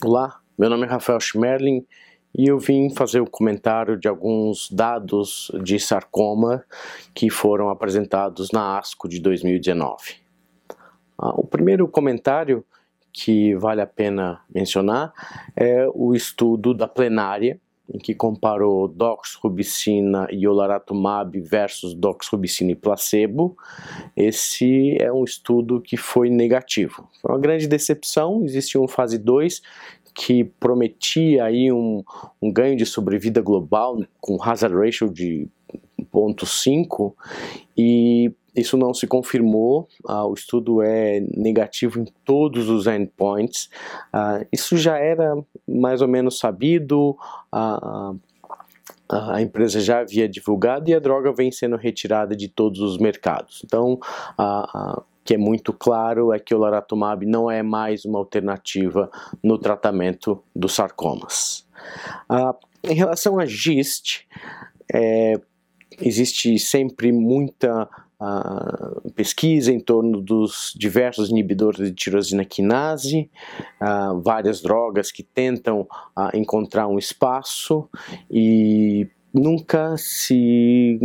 Olá, meu nome é Rafael Schmerling e eu vim fazer o um comentário de alguns dados de sarcoma que foram apresentados na ASCO de 2019. Ah, o primeiro comentário que vale a pena mencionar é o estudo da plenária em que comparou doxrubicina e olaratumab versus doxrubicina e placebo. Esse é um estudo que foi negativo. Foi uma grande decepção, existia um fase 2 que prometia aí um, um ganho de sobrevida global com hazard ratio de 0.5 e isso não se confirmou, uh, o estudo é negativo em todos os endpoints. Uh, isso já era mais ou menos sabido, uh, a empresa já havia divulgado e a droga vem sendo retirada de todos os mercados. Então, o que é muito claro é que o laratumab não é mais uma alternativa no tratamento dos sarcomas. em relação a GIST, é, existe sempre muita pesquisa em torno dos diversos inibidores de tirosina quinase, várias drogas que tentam uh, encontrar um espaço e nunca se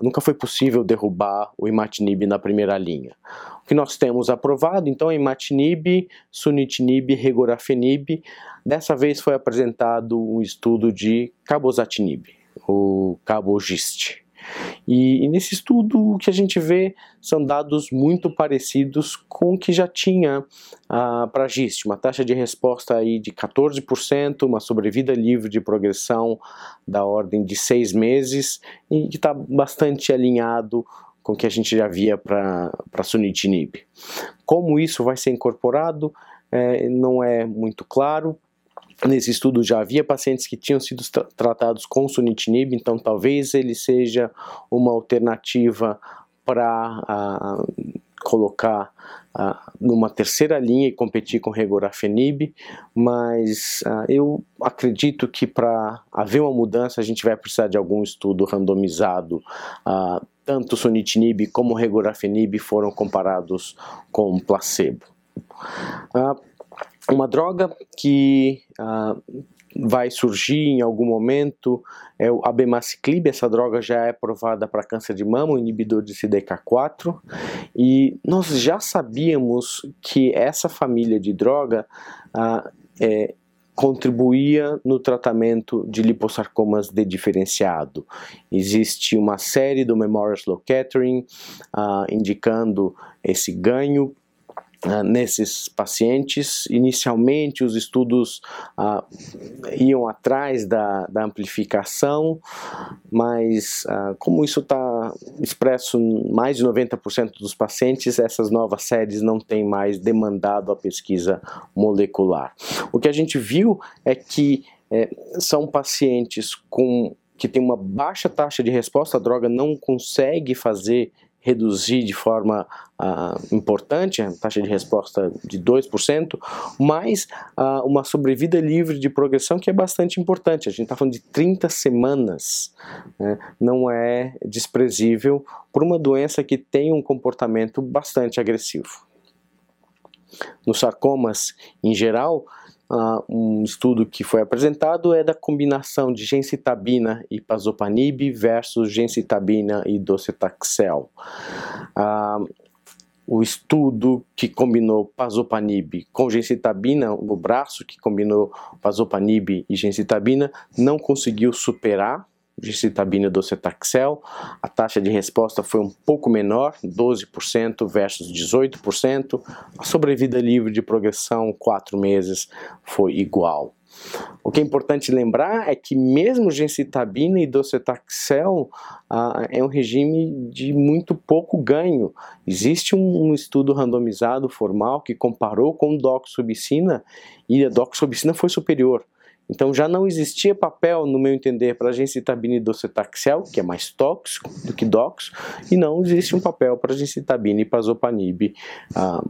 nunca foi possível derrubar o imatinib na primeira linha. O que nós temos aprovado então é imatinib, sunitinib, regorafenib. Dessa vez foi apresentado um estudo de cabozatinib, o cabogist. E, e, nesse estudo o que a gente vê são dados muito parecidos com o que já tinha ah, para GIST, uma taxa de resposta aí de 14%, uma sobrevida livre de progressão da ordem de seis meses e que está bastante alinhado com o que a gente já via para sunitinib. Como isso vai ser incorporado é, não é muito claro, Nesse estudo já havia pacientes que tinham sido tra tratados com sunitinib, então talvez ele seja uma alternativa para uh, colocar uh, numa terceira linha e competir com regorafenib, mas uh, eu acredito que para haver uma mudança a gente vai precisar de algum estudo randomizado. tanto sunitinib como regorafenib foram comparados com placebo. Uma droga que ah, vai surgir em algum momento é o abemaciclib, essa droga já é aprovada para câncer de mama, um inibidor de CDK4, e nós já sabíamos que essa família de droga ah, é, contribuía no tratamento de liposarcomas de diferenciado. Existe uma série do Memorial Slow Catering ah, indicando esse ganho Uh, nesses pacientes. Inicialmente, os estudos uh, iam atrás da, da amplificação, mas uh, como isso está expresso em mais de 90% dos pacientes, essas novas séries não têm mais demandado a pesquisa molecular. O que a gente viu é que é, são pacientes com que tem uma baixa taxa de resposta, a droga não consegue fazer reduzir de forma uh, importante, a taxa de resposta de 2%, mas uh, uma sobrevida livre de progressão que é bastante importante. A gente está falando de 30 semanas, né? não é desprezível por uma doença que tem um comportamento bastante agressivo. Nos sarcomas, em geral, Uh, um estudo que foi apresentado é da combinação de gencitabina e pazopanib versus gencitabina e docetaxel. Uh, o estudo que combinou pazopanib com gencitabina, o braço que combinou pazopanib e gencitabina, não conseguiu superar de citabina e docetaxel, a taxa de resposta foi um pouco menor, 12% versus 18%, a sobrevida livre de progressão, 4 meses, foi igual. O que é importante lembrar é que mesmo gencitabina e docetaxel ah, é um regime de muito pouco ganho. Existe um, um, estudo randomizado formal que comparou com doxobicina e a doxobicina foi superior. Então já não existia papel, no meu entender, para a gencitabina e docetaxel, que é mais tóxico do que dox, e não existe um papel para a gencitabina e pazopanib, ah,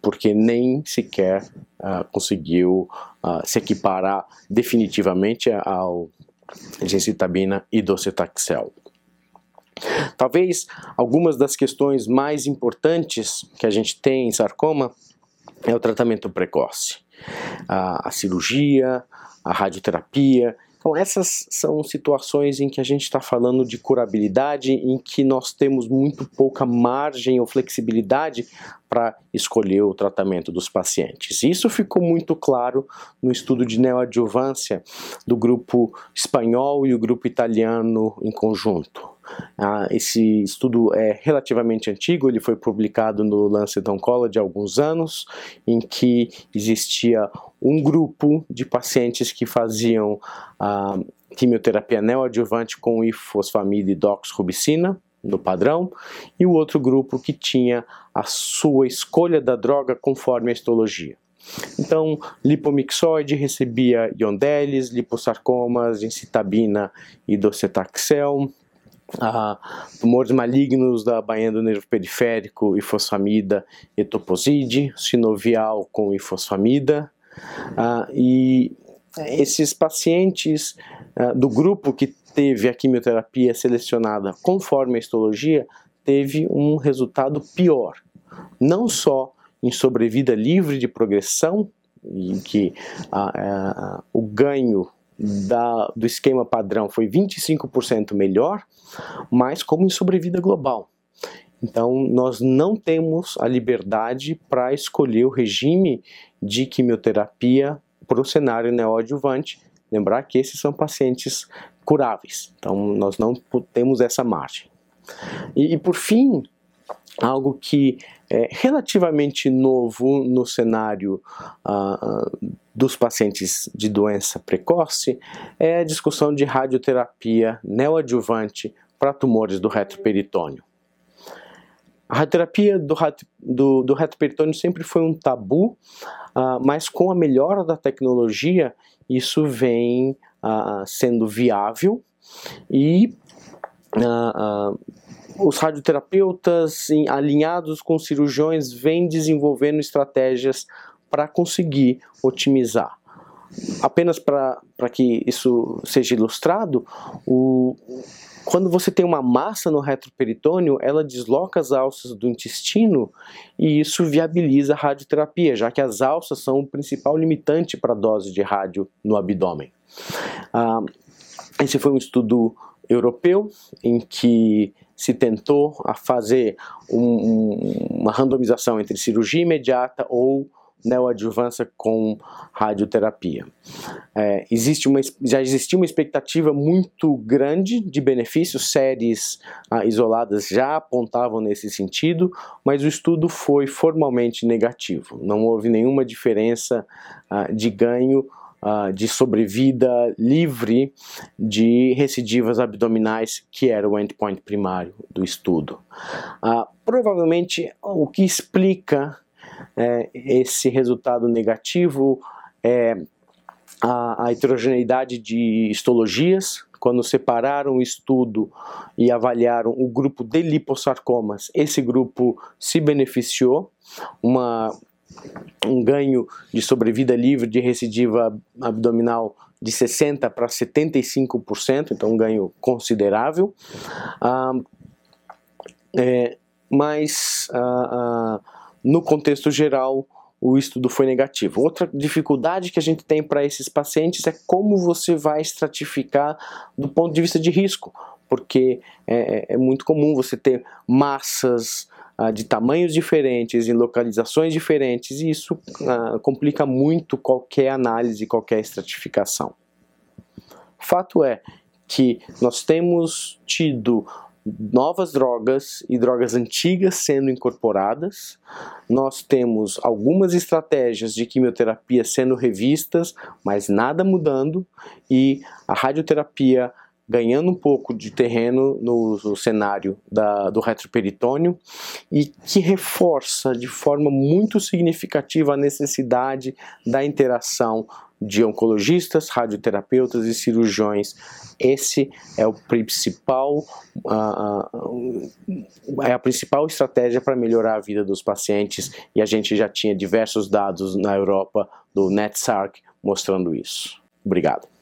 porque nem sequer ah, conseguiu ah, se equiparar definitivamente ao gencitabina e docetaxel. Talvez algumas das questões mais importantes que a gente tem em sarcoma é o tratamento precoce. A, a cirurgia, a radioterapia. Então, essas são situações em que a gente está falando de curabilidade, em que nós temos muito pouca margem ou flexibilidade para escolher o tratamento dos pacientes. Isso ficou muito claro no estudo de neoadjuvância do grupo espanhol e o grupo italiano em conjunto. Ah, esse estudo é relativamente antigo, ele foi publicado no Lancet Oncology há alguns anos, em que existia um grupo de pacientes que faziam ah, quimioterapia neoadjuvante com ifosfamida e doxrubicina, no padrão, e o outro grupo que tinha a sua escolha da droga conforme a histologia. Então, lipomixoide recebia iondelis, liposarcomas, incitabina e docetaxel, ah, tumores malignos da bainha do nervo periférico, ifosfamida, etoposide, sinovial com ifosfamida, ah, e esses pacientes ah, do grupo que teve a quimioterapia selecionada conforme a histologia teve um resultado pior, não só em sobrevida livre de progressão, em que o ganho da, do esquema padrão foi 25% melhor, mas como em sobrevida global. Então, nós não temos a liberdade para escolher o regime de quimioterapia para o cenário neoadjuvante. Lembrar que esses são pacientes curáveis, então nós não temos essa margem. E, e por fim, algo que é relativamente novo no cenário uh, dos pacientes de doença precoce é a discussão de radioterapia neoadjuvante para tumores do retroperitônio. A radioterapia do, do, do retroperitônio sempre foi um tabu, uh, mas com a melhora da tecnologia, isso vem uh, sendo viável e uh, os radioterapeutas alinhados com cirurgiões vêm desenvolvendo estratégias para conseguir otimizar. Apenas para que isso seja ilustrado, o, quando você tem uma massa no retroperitônio, ela desloca as alças do intestino e isso viabiliza a radioterapia, já que as alças são o principal limitante para a dose de rádio no abdômen. Ah, esse foi um estudo europeu em que se tentou a fazer um, uma randomização entre cirurgia imediata ou neoadjuvância com radioterapia. É, existe uma, já existia uma expectativa muito grande de benefícios, séries ah, isoladas já apontavam nesse sentido, mas o estudo foi formalmente negativo. Não houve nenhuma diferença ah, de ganho uh, de sobrevida livre de recidivas abdominais, que era o endpoint primário do estudo. Uh, provavelmente o que explica é, esse resultado negativo é a, a heterogeneidade de histologias, quando separaram o estudo e avaliaram o grupo de liposarcomas, esse grupo se beneficiou, uma um ganho de sobrevida livre de recidiva abdominal de 60% para 75%, então um ganho considerável. Ah, é, mas ah, ah, no contexto geral, o estudo foi negativo. Outra dificuldade que a gente tem para esses pacientes é como você vai estratificar do ponto de vista de risco, porque é, é, é muito comum você ter massas ah, de tamanhos diferentes, em localizações diferentes, e isso ah, complica muito qualquer análise, qualquer estratificação. Fato é que nós temos tido novas drogas e drogas antigas sendo incorporadas. Nós temos algumas estratégias de quimioterapia sendo revistas, mas nada mudando e a radioterapia ganhando um pouco de terreno no, no cenário da, do retroperitônio e que reforça de forma muito significativa a necessidade da interação de oncologistas, radioterapeutas e cirurgiões. Esse é o principal, uh, é a principal estratégia para melhorar a vida dos pacientes e a gente já tinha diversos dados na Europa do NetSarc mostrando isso. Obrigado.